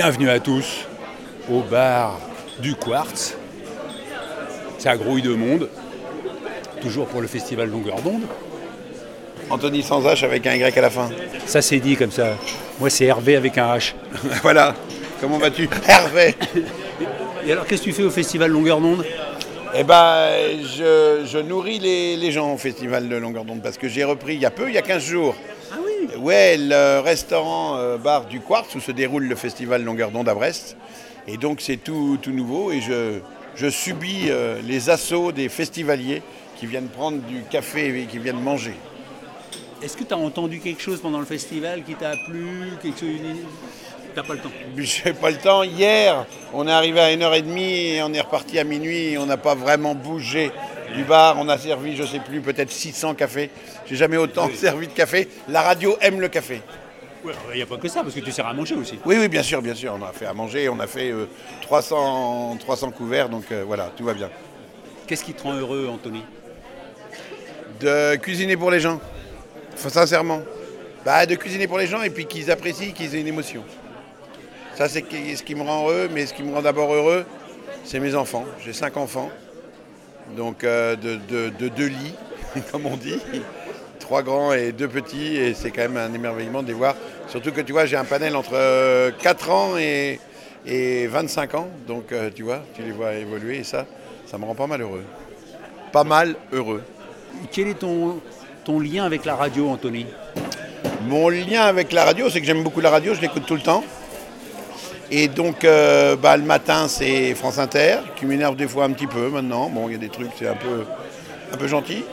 Bienvenue à tous au bar du Quartz. Ça grouille de monde, toujours pour le festival Longueur d'onde. Anthony sans H avec un Y à la fin. Ça c'est dit comme ça. Moi c'est Hervé avec un H. voilà. Comment vas-tu Hervé Et alors qu'est-ce que tu fais au festival Longueur d'onde? Eh ben, je, je nourris les, les gens au festival de Longueur d'onde parce que j'ai repris il y a peu, il y a 15 jours. Oui Ouais, le restaurant euh, bar du Quartz où se déroule le festival Longueur d'onde à Brest. Et donc c'est tout, tout nouveau et je, je subis euh, les assauts des festivaliers qui viennent prendre du café et qui viennent manger. Est-ce que tu as entendu quelque chose pendant le festival qui t'a plu quelque chose... T'as pas le temps J'ai pas le temps. Hier, on est arrivé à 1h30 et on est reparti à minuit. Et on n'a pas vraiment bougé du bar. On a servi, je sais plus, peut-être 600 cafés. J'ai jamais autant servi de café. La radio aime le café. Il n'y a pas que ça, parce que tu sers à manger aussi. Oui, oui, bien sûr, bien sûr. On a fait à manger. On a fait euh, 300, 300 couverts. Donc euh, voilà, tout va bien. Qu'est-ce qui te rend heureux, Anthony? De cuisiner pour les gens. Sincèrement. Bah, de cuisiner pour les gens et puis qu'ils apprécient, qu'ils aient une émotion. Ça, c'est ce qui me rend heureux, mais ce qui me rend d'abord heureux, c'est mes enfants. J'ai cinq enfants, donc euh, de, de- de deux lits, comme on dit. Trois grands et deux petits, et c'est quand même un émerveillement de les voir. Surtout que tu vois, j'ai un panel entre euh, 4 ans et, et 25 ans, donc euh, tu vois, tu les vois évoluer, et ça, ça me rend pas mal heureux. Pas mal heureux. Quel est ton, ton lien avec la radio, Anthony? Mon lien avec la radio, c'est que j'aime beaucoup la radio, je l'écoute tout le temps. Et donc, euh, bah, le matin, c'est France Inter, qui m'énerve des fois un petit peu maintenant. Bon, il y a des trucs, c'est un peu, un peu gentil.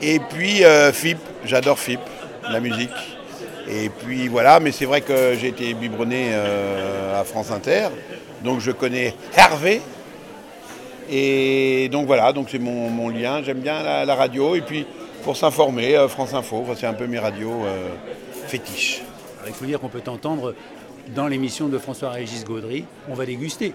Et puis, euh, FIP, j'adore FIP, la musique. Et puis voilà, mais c'est vrai que j'ai été biberonné euh, à France Inter, donc je connais Hervé. Et donc voilà, donc c'est mon, mon lien. J'aime bien la, la radio. Et puis, pour s'informer, euh, France Info, c'est un peu mes radios euh, fétiches. Alors, Il faut dire qu'on peut t'entendre dans l'émission de François-Régis Gaudry. On va déguster.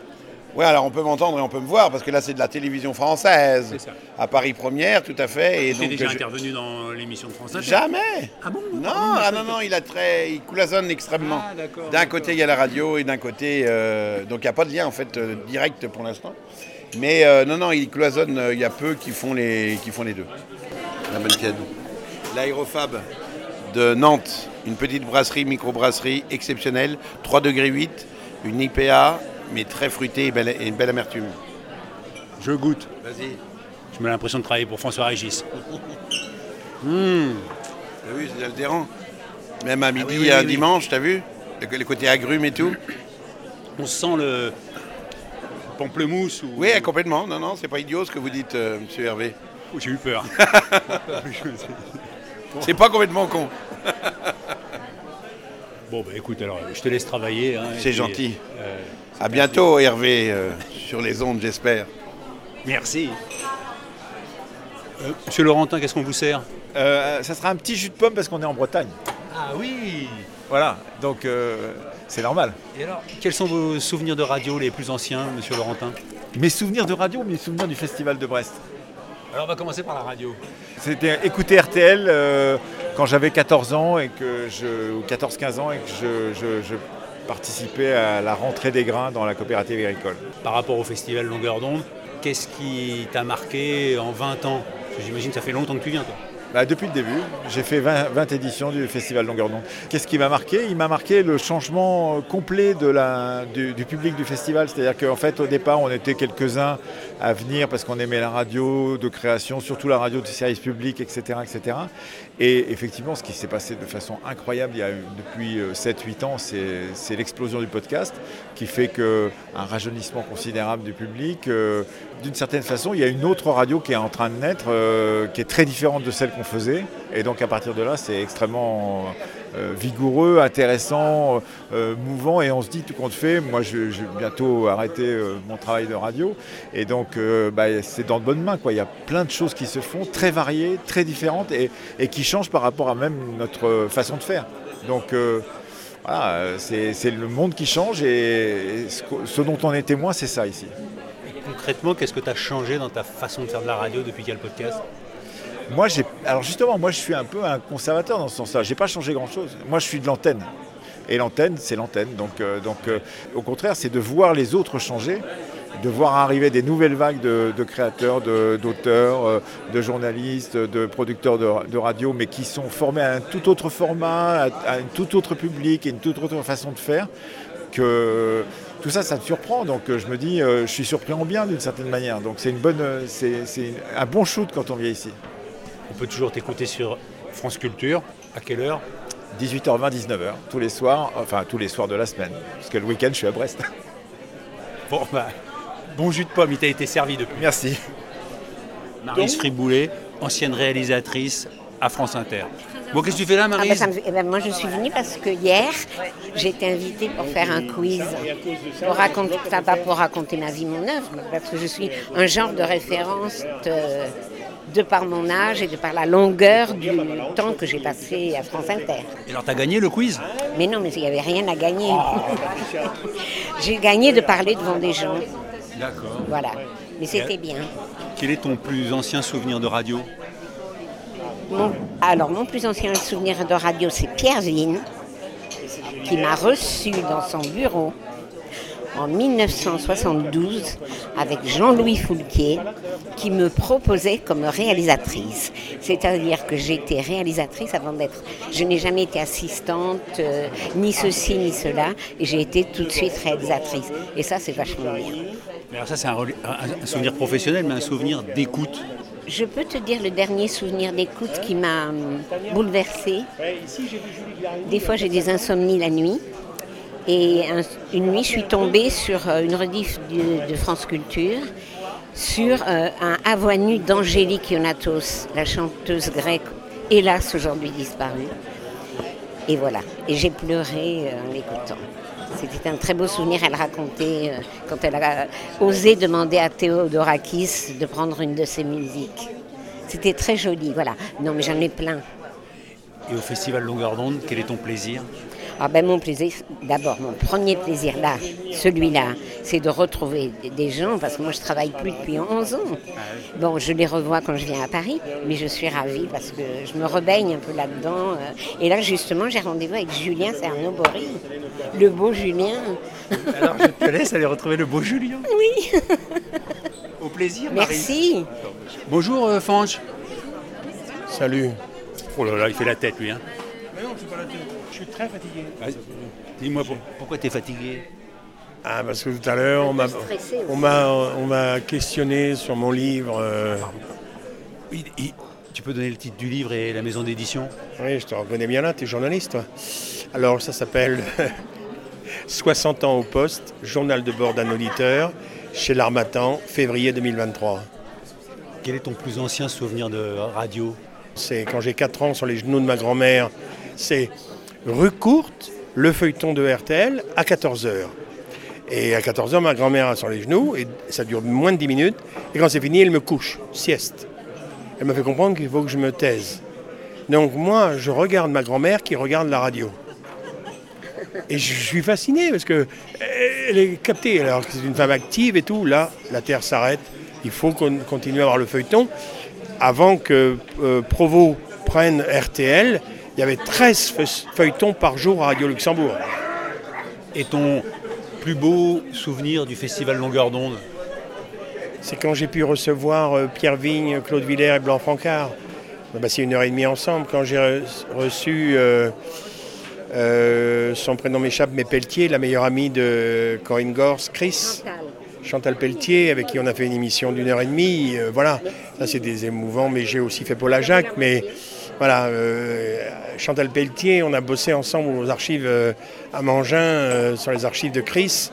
Ouais, alors on peut m'entendre et on peut me voir parce que là c'est de la télévision française. C'est ça. À Paris Première, tout à fait. Et Tu es donc, déjà je- intervenu dans l'émission de France Inter Jamais Ah bon Non, ah non, non, il a très. Il cloisonne extrêmement. Ah, d'accord, D'un d'accord. côté, il y a la radio et d'un côté. euh, donc il n'y a pas de lien en fait euh, direct pour l'instant. Mais euh, non, non, il cloisonne, euh, il y a peu qui font les, qui font les deux. La bonne. L'aérofab de Nantes, une petite brasserie, microbrasserie exceptionnelle, 3 degrés 8, une IPA, mais très fruitée et, belle, et une belle amertume. Je goûte. Vas-y. Je me l'impression de travailler pour François-Régis. Hum, T'as vu, c'est altérant. Même à midi, oui, oui, un oui. dimanche, t'as vu le, le côté agrumes et tout On sent le pamplemousse ou... Oui, complètement. Non, non, c'est pas idiot ce que vous dites, euh, monsieur Hervé. Oh, J'ai eu peur. C'est pas complètement con. bon, bah écoute, alors je te laisse travailler. hein, C'est gentil. euh, À bientôt, Hervé, euh, sur les ondes, j'espère. merci. Euh, Monsieur Laurentin, qu'est-ce qu'on vous sert? Euh, ça sera un petit jus de pomme parce qu'on est en Bretagne. Ah oui Voilà, donc euh, c'est normal. Et alors, quels sont vos souvenirs de radio les plus anciens, monsieur Laurentin? Mes souvenirs de radio, mes souvenirs du festival de Brest. Alors, on va commencer par la radio. C'était écouter RTL euh, quand j'avais 14 ans et que je, ou 14-15 ans et que je, je- je participais à la rentrée des grains dans la coopérative agricole. Par rapport au festival Longueur d'onde, qu'est-ce qui t'a marqué en 20 ans? J'imagine que ça fait longtemps que tu viens, toi. Bah, depuis le début, j'ai fait 20, 20 éditions du Festival Longueur d'onde. Qu'est-ce qui m'a marqué? Il m'a marqué le changement euh, complet de la, du, du public du festival. C'est-à-dire qu'en fait, au départ, on était quelques-uns à venir parce qu'on aimait la radio de création, surtout la radio de service public, etc. etc. Et effectivement, ce qui s'est passé de façon incroyable il y a depuis euh, 7-8 ans, c'est l'explosion du podcast qui fait que un rajeunissement considérable du public. euh, D'une certaine façon, il y a une autre radio qui est en train de naître, euh, qui est très différente de celle qu'on faisait. Et donc à partir de là, c'est extrêmement euh, vigoureux, intéressant, euh, mouvant. Et on se dit tout compte fait, moi je, vais bientôt arrêter euh, mon travail de radio. Et donc euh, bah, c'est dans de bonnes mains. Il y a plein de choses qui se font, très variées, très différentes, et, qui changent par rapport à même notre euh, façon de faire. Donc euh, voilà, euh, c'est le monde qui change et, ce, ce dont on est témoin, c'est ça ici. Concrètement, qu'est-ce que tu as changé dans ta façon de faire de la radio depuis qu'il y a le podcast? Moi. Alors justement, moi, je suis un peu un conservateur dans ce sens-là. J'ai pas changé grand-chose. Moi, je suis de l'antenne. Et l'antenne, c'est l'antenne. Donc, euh, euh, au contraire, c'est de voir les autres changer de voir arriver des nouvelles vagues de, créateurs, d'auteurs, euh, de, journalistes, de producteurs de, radio, mais qui sont formés à un tout autre format, à, un tout autre public et une toute autre façon de faire, tout ça, ça me surprend. Donc je me dis, je suis surpris en bien d'une certaine manière. Donc c'est une bonne, c'est un bon shoot quand on vient ici. On peut toujours t'écouter sur France Culture. À quelle heure? 18h20, 19h, tous les soirs, enfin tous les soirs de la semaine, parce que le week-end je suis à Brest. Bon, bah, bon jus de pomme, il t'a été servi depuis. Merci. Marie Friboulet, ancienne réalisatrice à France Inter. Bon, qu'est-ce que tu fais là, Marie ah, bah, eh ben, Moi, je suis venue parce que hier, j'ai été invitée pour faire un quiz, pour raconter, pas pour raconter ma vie, mon œuvre, parce que je suis un genre de référence de, par mon âge et de par la longueur du temps que j'ai passé à France Inter. Et alors, t'as gagné le quiz? Mais non, mais il n'y avait rien à gagner. j'ai gagné de parler devant des gens. D'accord. Voilà. Mais c'était bien. Quel est ton plus ancien souvenir de radio? Alors, mon plus ancien souvenir de radio, c'est Pierre Vine, qui m'a reçu dans son bureau en 1972 avec Jean-Louis Foulquier qui me proposait comme réalisatrice. C'est-à-dire que j'étais réalisatrice avant d'être... Je n'ai jamais été assistante, euh, ni ceci, ni cela, et j'ai été tout de suite réalisatrice. Et ça, c'est vachement bien. Alors ça, c'est un, souvenir professionnel, mais un souvenir d'écoute. Je peux te dire le dernier souvenir d'écoute qui m'a hum, bouleversée. Des fois, j'ai des insomnies la nuit. Et une nuit, je suis tombée sur euh, une rediff de, France Culture sur euh, un avoinu d'Angélique Ionatos, la chanteuse grecque, hélas aujourd'hui disparue. Et voilà. Et j'ai pleuré euh, en l'écoutant. C'était un très beau souvenir. Elle racontait quand elle a osé demander à Théodorakis de prendre une de ses musiques. C'était très joli, voilà. Non, mais j'en ai plein. Et au Festival Longueur d'onde, quel est ton plaisir? Ah ben mon plaisir, d'abord mon premier plaisir là, celui-là, c'est de retrouver des gens, parce que moi je travaille plus depuis 11 ans. Bon, je les revois quand je viens à Paris, mais je suis ravie parce que je me rebaigne un peu là-dedans. Euh. Et là justement, j'ai rendez-vous avec Julien Cernobori, le beau Julien. Alors je te laisse aller retrouver le beau Julien. Oui. Au plaisir, Marie. Merci. Bonjour euh, Fanch. Salut. Oh là là, il fait la tête lui. Hein. Mais non, c'est pas la tête suis très fatigué. Ah, dis-moi pourquoi tu es fatigué ah, parce que tout à l'heure, on m'a, on, m'a, questionné sur mon livre. Euh. Oui, tu peux donner le titre du livre et la maison d'édition Oui, je te reconnais bien là, tu es journaliste, toi. Alors, ça s'appelle 60 ans au poste, journal de bord d'un auditeur, chez l'Armatan, février 2023. Quel est ton plus ancien souvenir de radio? C'est quand j'ai 4 ans sur les genoux de ma grand-mère. C'est rue courte, le feuilleton de RTL à 14h. Et à 14h, ma grand-mère est sur les genoux, et ça dure moins de 10 minutes. Et quand c'est fini, elle me couche, sieste. Elle me fait comprendre qu'il faut que je me taise. Donc moi, je regarde ma grand-mère qui regarde la radio. Et je suis fasciné parce que elle est captée. Alors que c'est une femme active et tout, là, la Terre s'arrête. Il faut qu'on continue à avoir le feuilleton avant que euh, Provo prenne RTL il y avait 13 feuilletons par jour à Radio Luxembourg. Et ton plus beau souvenir du festival Longueur d'onde? C'est quand j'ai pu recevoir euh, Pierre Vigne, Claude Villers et Blanc Francard. Bah, c'est une heure et demie ensemble. Quand j'ai reçu, euh, euh, son prénom m'échappe, mais Pelletier, la meilleure amie de Corinne Gors, Chris. Chantal Pelletier, avec qui on a fait une émission d'une heure et demie. voilà, ça c'est des émouvants, mais j'ai aussi fait Paul Jacques. Mais voilà, euh, Chantal Pelletier, on a bossé ensemble aux archives euh, à Mangin, euh, sur les archives de Chris.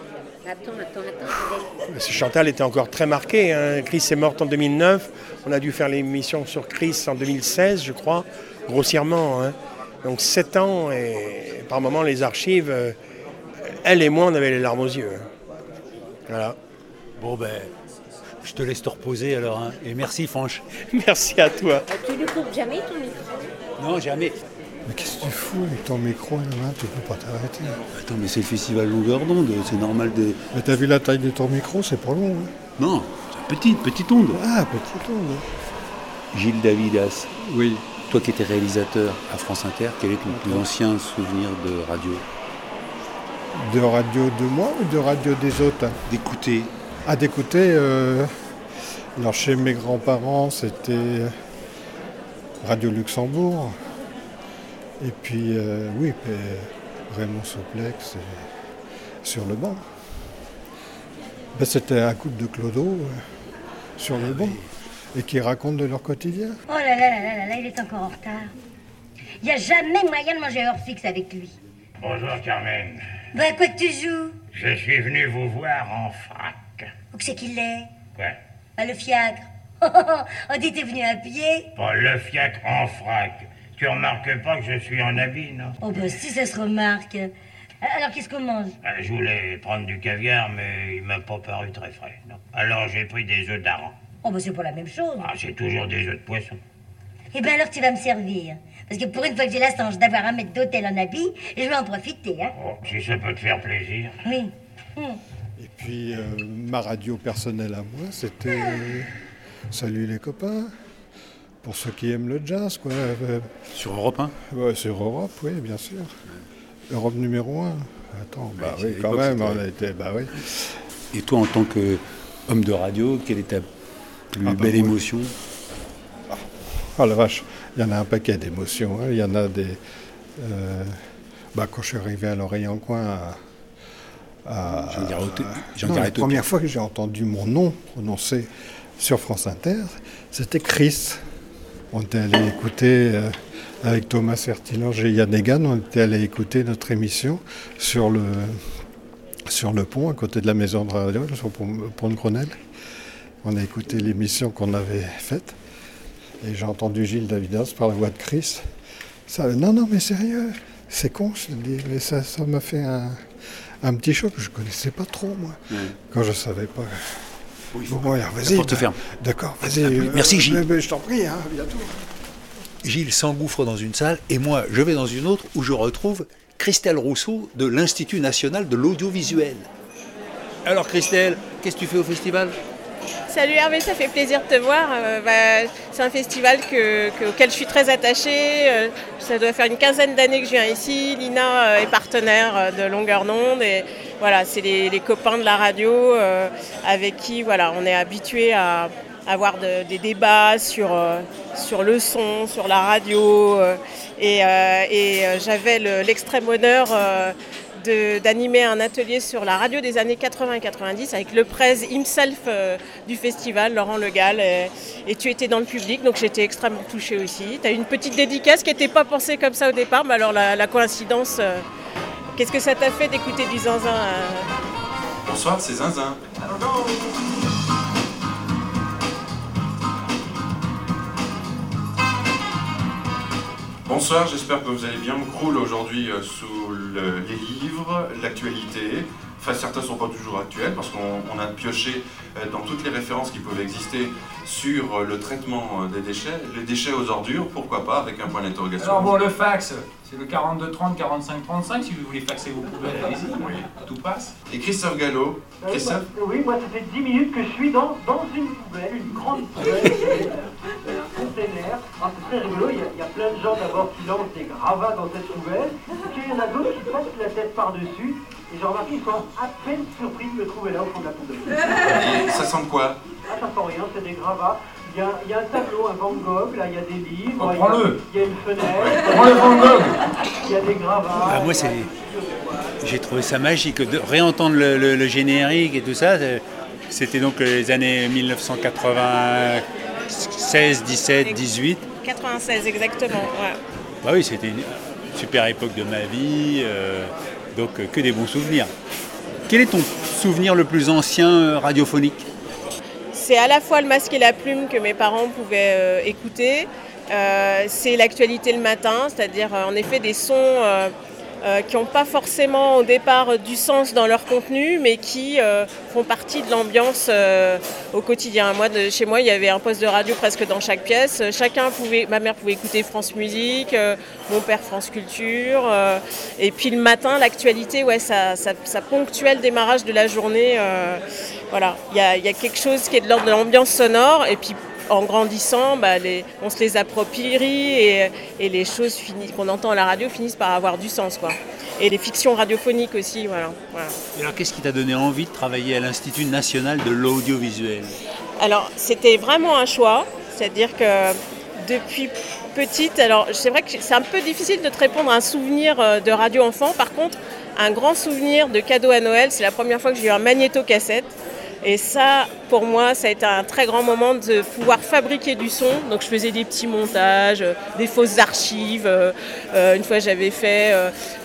Attends, attends, attends. Chantal était encore très marquée. Hein. Chris est morte en 2009. On a dû faire l'émission sur Chris en 2016, je crois, grossièrement. Hein. Donc sept ans et par moments les archives, elle et moi, on avait les larmes aux yeux. Hein. Voilà. Bon ben, je te laisse te reposer alors. Hein. Et merci, Franche. merci à toi. Euh, tu ne coupes jamais ton micro Non, jamais. Mais qu'est-ce que tu fous avec ton micro là Tu peux pas t'arrêter. Attends, mais c'est le festival longueur d'onde, c'est normal de. Mais t'as vu la taille de ton micro, c'est pas long. Hein. non, c'est petite, petite onde. Ah, petite onde. Gilles Davidas. Oui. Toi qui étais réalisateur à France Inter, quel est ton plus ancien souvenir de radio? De radio de moi ou de radio des autres? D'écouter. Ah, d'écouter. euh, alors, chez mes grands-parents, c'était Radio Luxembourg. Et puis, euh, oui, Raymond Soplex et sur le banc. Ben, c'était un couple de clodo euh, sur le banc et qui racontent de leur quotidien. Oh là là là là là là, il est encore en retard. Il n'y a jamais moyen de manger heure fixe avec lui. Bonjour Carmen. Bah, à quoi tu joues? Je suis venu vous voir en frac. Où que c'est qu'il est Quoi? Bah, le fiacre. Oh, oh, oh, on dit t'es venu à pied Pas le fiacre en frac. Tu remarques pas que je suis en habit, non? Oh, bah, si, ça se remarque. Alors, qu'est-ce qu'on mange? Ah, Je voulais prendre du caviar, mais il m'a pas paru très frais. Non. Alors j'ai pris des œufs d'aran. Oh, bah, c'est pas la même chose. Ah, c'est toujours des œufs de poisson. Eh ben, alors, tu vas me servir. Parce que pour une fois que j'ai la chance d'avoir un maître d'hôtel en habit, je vais en profiter, hein. Oh, si ça peut te faire plaisir. Oui. Hum. Et puis, euh, ma radio personnelle à moi, c'était Salut les copains. Pour ceux qui aiment le jazz, quoi. Sur Europe 1 Ouais, sur Europe, oui, bien sûr. Europe numéro 1. Attends, bah oui, quand même, on a été, bah oui. Et toi, en tant qu'homme de radio, quelle est ta plus Ah bah, belle émotion? Oh la vache, il y en a un paquet d'émotions. hein. Il y en a des. euh, bah, quand je suis arrivé à l'oreille en coin à. Jean Non, la première fois que j'ai entendu mon nom prononcé sur France Inter, c'était Chris. On était allé écouter euh, avec Thomas Sertilange et Yann Egan, on était allé écouter notre émission sur le, sur le pont, à côté de la maison de radio, sur le pont, de Grenelle. On a écouté l'émission qu'on avait faite. Et j'ai entendu Gilles Davidas par la voix de Chris. Ça, non, non, mais sérieux, c'est con, je te dis, mais ça ça m'a fait un, un petit choc. Je ne connaissais pas trop, moi, quand je ne savais pas. bon, alors, vas-y. porte bah, ferme. D'accord, vas-y. plus. Merci, euh, Gilles. mais- mais je t'en prie, hein, à bientôt. Gilles s'engouffre dans une salle et moi je vais dans une autre où je retrouve Christelle Rousseau de l'Institut national de l'audiovisuel. Alors Christelle, qu'est-ce que tu fais au festival? Salut Hervé, ça fait plaisir de te voir. Euh, bah, c'est un festival que- que- auquel je suis très attachée. Euh, ça doit faire une quinzaine d'années que je viens ici. Lina euh, est partenaire de Longueur d'onde voilà, c'est les, copains de la radio avec qui on est habitué à avoir de- des débats sur, le son, sur la radio. et j'avais le- l'extrême honneur d'animer un atelier sur la radio des années 80-90 avec le presse himself euh, du festival, Laurent Le Gall. Et, tu étais dans le public, donc j'étais extrêmement touchée aussi. Tu as une petite dédicace qui n'était pas pensée comme ça au départ, mais alors la, la coïncidence, euh, qu'est-ce que ça t'a fait d'écouter du zinzin euh, Bonsoir, c'est Zinzin. Bonsoir, j'espère que vous allez bien. On croule aujourd'hui euh, sous le- les livres, l'actualité. Enfin, certains ne sont pas toujours actuels parce qu'on on a pioché euh, dans toutes les références qui peuvent exister sur euh, le traitement euh, des déchets. Les déchets aux ordures, pourquoi pas, avec un point d'interrogation. Alors bon, le fax, c'est le 42 30 45 35. Si vous voulez faxer vos poubelles, allez-y, tout passe. Et Christophe Gallo. Christophe Oui, moi ça fait 10 minutes que je suis dans, dans une poubelle, une grande poubelle, un container. C'est très rigolo, il y, a, il y a plein de gens d'abord qui lancent des gravats dans cette poubelle, et puis il y en a d'autres qui passent la tête par-dessus, et j'ai remarqué qu'ils sont à peine surpris de me trouver là au fond de la poubelle. Ça sent quoi? Ah, ça sent rien, c'est des gravats. Il y, a, il y a un tableau, un Van Gogh, là il y a des livres, Oh, il y a- prends-le. il y a une fenêtre, Prends le Van Gogh. il y a des gravats. Ah, moi, c'est. J'ai trouvé ça magique de réentendre le, le- le générique et tout ça. C'était donc les années 1996, 17, 18. 96 exactement. ouais. Bah oui, c'était une super époque de ma vie. euh, donc euh, que des bons souvenirs. Quel est ton souvenir le plus ancien euh, radiophonique? C'est à la fois le masque et la plume que mes parents pouvaient euh, écouter. Euh, c'est l'actualité le matin, c'est-à-dire en effet des sons euh, qui n'ont pas forcément au départ du sens dans leur contenu, mais qui euh, font partie de l'ambiance euh, au quotidien. Moi, de, chez moi, il y avait un poste de radio presque dans chaque pièce. Chacun pouvait, ma mère pouvait écouter France Musique, mon père France Culture, et puis le matin, l'actualité, ouais, ça, ça, ponctuait le démarrage de la journée. voilà, il y a, y a quelque chose qui est de l'ordre de l'ambiance sonore, et puis en grandissant, bah, les- on se les approprie et, et les choses qu'on entend à la radio finissent par avoir du sens. Quoi. et les fictions radiophoniques aussi. Voilà. voilà. Et alors, qu'est-ce qui t'a donné envie de travailler à l'Institut national de l'audiovisuel? Alors, c'était vraiment un choix, c'est-à-dire que depuis petite, alors c'est vrai que c'est un peu difficile de te répondre à un souvenir euh, de radio enfant. Par contre, un grand souvenir de cadeau à Noël, c'est la première fois que j'ai eu un magnéto-cassette. Et ça, pour moi, ça a été un très grand moment de pouvoir fabriquer du son. Donc je faisais des petits montages, euh, des fausses archives. Euh, euh, une fois, j'avais fait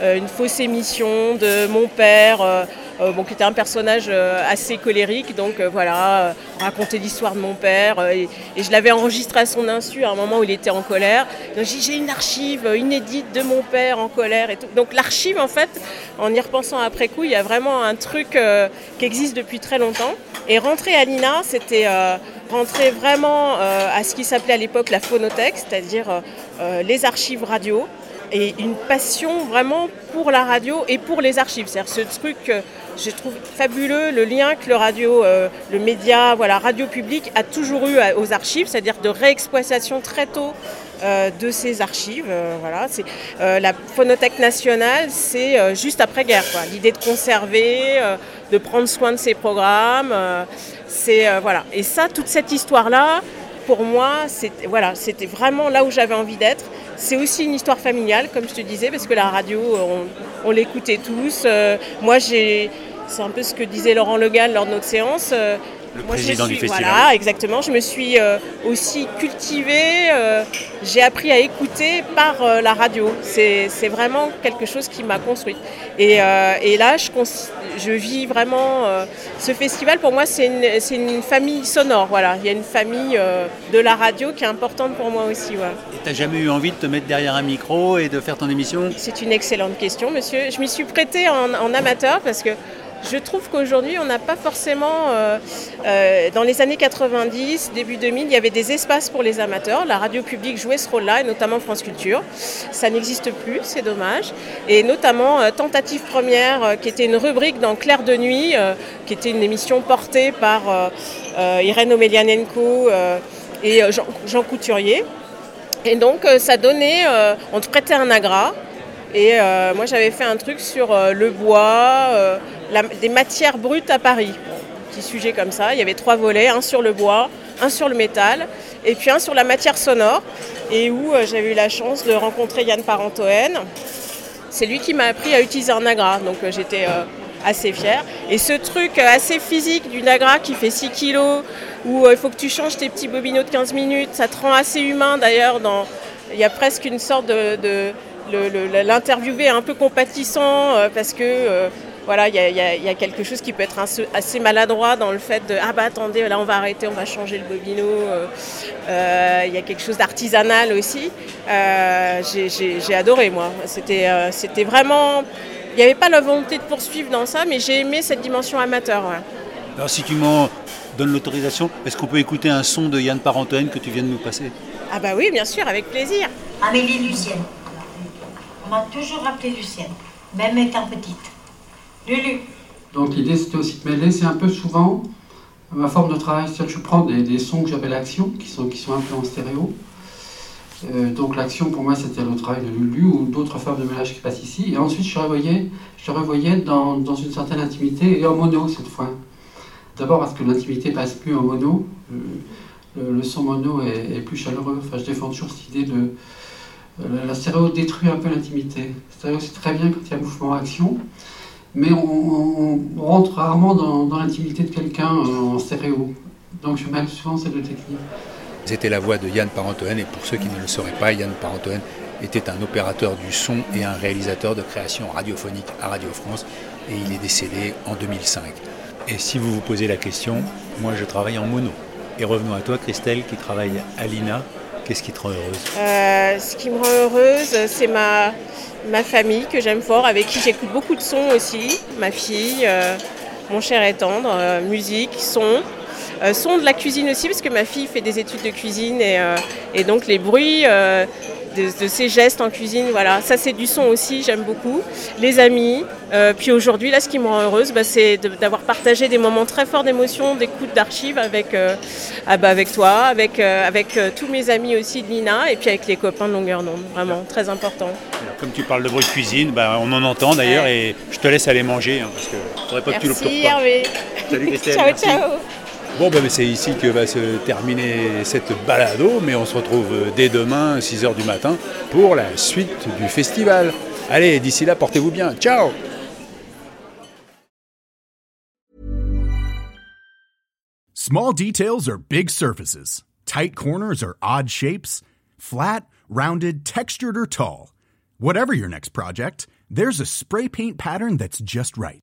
une fausse émission de mon père. Euh, bon, qui était un personnage euh, assez colérique, donc euh, voilà, raconter l'histoire de mon père, et, je l'avais enregistré à son insu à un moment où il était en colère. Donc j'ai une archive inédite de mon père en colère. Donc l'archive, en fait, en y repensant après coup, il y a vraiment un truc qui existe depuis très longtemps. Et rentrer à l'INA, c'était rentrer vraiment à ce qui s'appelait à l'époque la phonothèque, c'est-à-dire les archives radio et une passion vraiment pour la radio et pour les archives. C'est-à-dire ce truc je trouve fabuleux, le lien que le radio, euh, le média, voilà, radio public a toujours eu aux archives, c'est-à-dire de réexploitation très tôt euh, de ces archives. euh, voilà, c'est la phonothèque nationale, c'est juste après guerre. L'idée de conserver, de prendre soin de ces programmes, c'est voilà. Et ça, toute cette histoire-là, pour moi, c'était voilà, c'était vraiment là où j'avais envie d'être. C'est aussi une histoire familiale, comme je te disais, parce que la radio, on, l'écoutait tous. Euh, moi, j'ai, c'est un peu ce que disait Laurent Le Gall lors de notre séance. Le moi, président du festival. Voilà, exactement. Je me suis euh, aussi cultivée. euh, j'ai appris à écouter par euh, la radio. C'est vraiment quelque chose qui m'a construite. Et, et là, je, vis vraiment ce festival. Pour moi, c'est une, famille sonore. Voilà, il y a une famille de la radio qui est importante pour moi aussi. ouais. Et t'as jamais eu envie de te mettre derrière un micro et de faire ton émission? C'est une excellente question, monsieur. Je m'y suis prêtée en, en amateur parce que je trouve qu'aujourd'hui, on n'a pas forcément. euh, euh, dans les années 90, début 2000, il y avait des espaces pour les amateurs. La radio publique jouait ce rôle-là, et notamment France Culture. Ça n'existe plus, c'est dommage. Et notamment euh, Tentative Première, qui était une rubrique dans Clair de Nuit, qui était une émission portée par Irène Omelianenko et Jean, Jean Couturier. Et donc, ça donnait. on te prêtait un agra. Et moi, j'avais fait un truc sur le bois, des matières brutes à Paris. Petit sujet comme ça. Il y avait trois volets un sur le bois, un sur le métal, et puis un sur la matière sonore. Et où euh, j'avais eu la chance de rencontrer Yann Parentoen. C'est lui qui m'a appris à utiliser un agra. Donc, euh, j'étais. euh, assez fière. Et ce truc euh, assez physique d'une agra qui fait 6 kilos, où il faut que tu changes tes petits bobinots de 15 minutes, ça te rend assez humain d'ailleurs. Dans... Il y a presque une sorte de... de- L'interviewé est un peu compatissant parce que voilà, il y, a- y y quelque chose qui peut être assez- assez maladroit dans le fait de ah bah attendez, là on va arrêter, on va changer le bobino. euh, euh, Il y a quelque chose d'artisanal aussi. Euh, j'ai- adoré moi. C'était euh, c'était vraiment. Il n'y avait pas la volonté de poursuivre dans ça, mais j'ai aimé cette dimension amateur. ouais. Alors si tu m'en donnes l'autorisation, est-ce qu'on peut écouter un son de Yann Parentoen que tu viens de nous passer? Ah bah oui, bien sûr, avec plaisir. Amélie Lucienne. On m'a toujours appelée Lucienne, même étant petite. Donc l'idée c'était aussi de mêler, c'est un peu souvent ma forme de travail, c'est-à-dire que je prends des, sons que j'appelle action, qui sont, qui sont un peu en stéréo. Euh, donc l'action pour moi c'était le travail de Lulu ou d'autres formes de mélange qui passent ici. Et ensuite je revoyais, je revoyais dans, dans une certaine intimité et en mono cette fois. D'abord parce que l'intimité passe plus en mono, le, le- son mono est, plus chaleureux. Enfin je défends toujours cette idée de... euh, la stéréo détruit un peu l'intimité. La stéréo c'est très bien quand il y a mouvement action, mais on, rentre rarement dans, dans l'intimité de quelqu'un euh, en stéréo. Donc je mêle souvent ces deux techniques. C'était la voix de Yann Parentoen et pour ceux qui ne le sauraient pas, Yann Parentoen était un opérateur du son et un réalisateur de création radiophonique à Radio France et il est décédé en 2005. Et si vous vous posez la question, moi je travaille en mono. Et revenons à toi Christelle qui travaille à l'INA. Qu'est-ce qui te rend heureuse? Euh, ce qui me rend heureuse, c'est ma, ma famille que j'aime fort, avec qui j'écoute beaucoup de sons aussi. Ma fille, euh, mon cher et tendre, euh, musique, son. Euh, son de la cuisine aussi, parce que ma fille fait des études de cuisine et, euh, et donc les bruits euh, de, de ses gestes en cuisine, voilà. Ça, c'est du son aussi, j'aime beaucoup. Les amis. Euh, puis aujourd'hui, là, ce qui me rend heureuse, bah, c'est d'avoir partagé des moments très forts d'émotion, d'écoute d'archives avec, euh, ah bah, avec toi, avec, euh, avec tous mes amis aussi de Lina et puis avec les copains de longueur d'onde. Vraiment, très important. Alors, Comme tu parles de bruit de cuisine, bah, on en entend d'ailleurs et je te laisse aller manger hein, parce que faudrait pas que tu le Merci. Hervé. Salut Christelle. ciao, merci. ciao. Bon, ben, c'est ici que va se terminer cette balado, mais on se retrouve dès demain, 6h du matin, pour la suite du festival. Allez, d'ici là, portez-vous bien. Ciao Small details are big surfaces. Tight corners are odd shapes. Flat, rounded, textured, or tall. Whatever your next project, there's a spray paint pattern that's just right.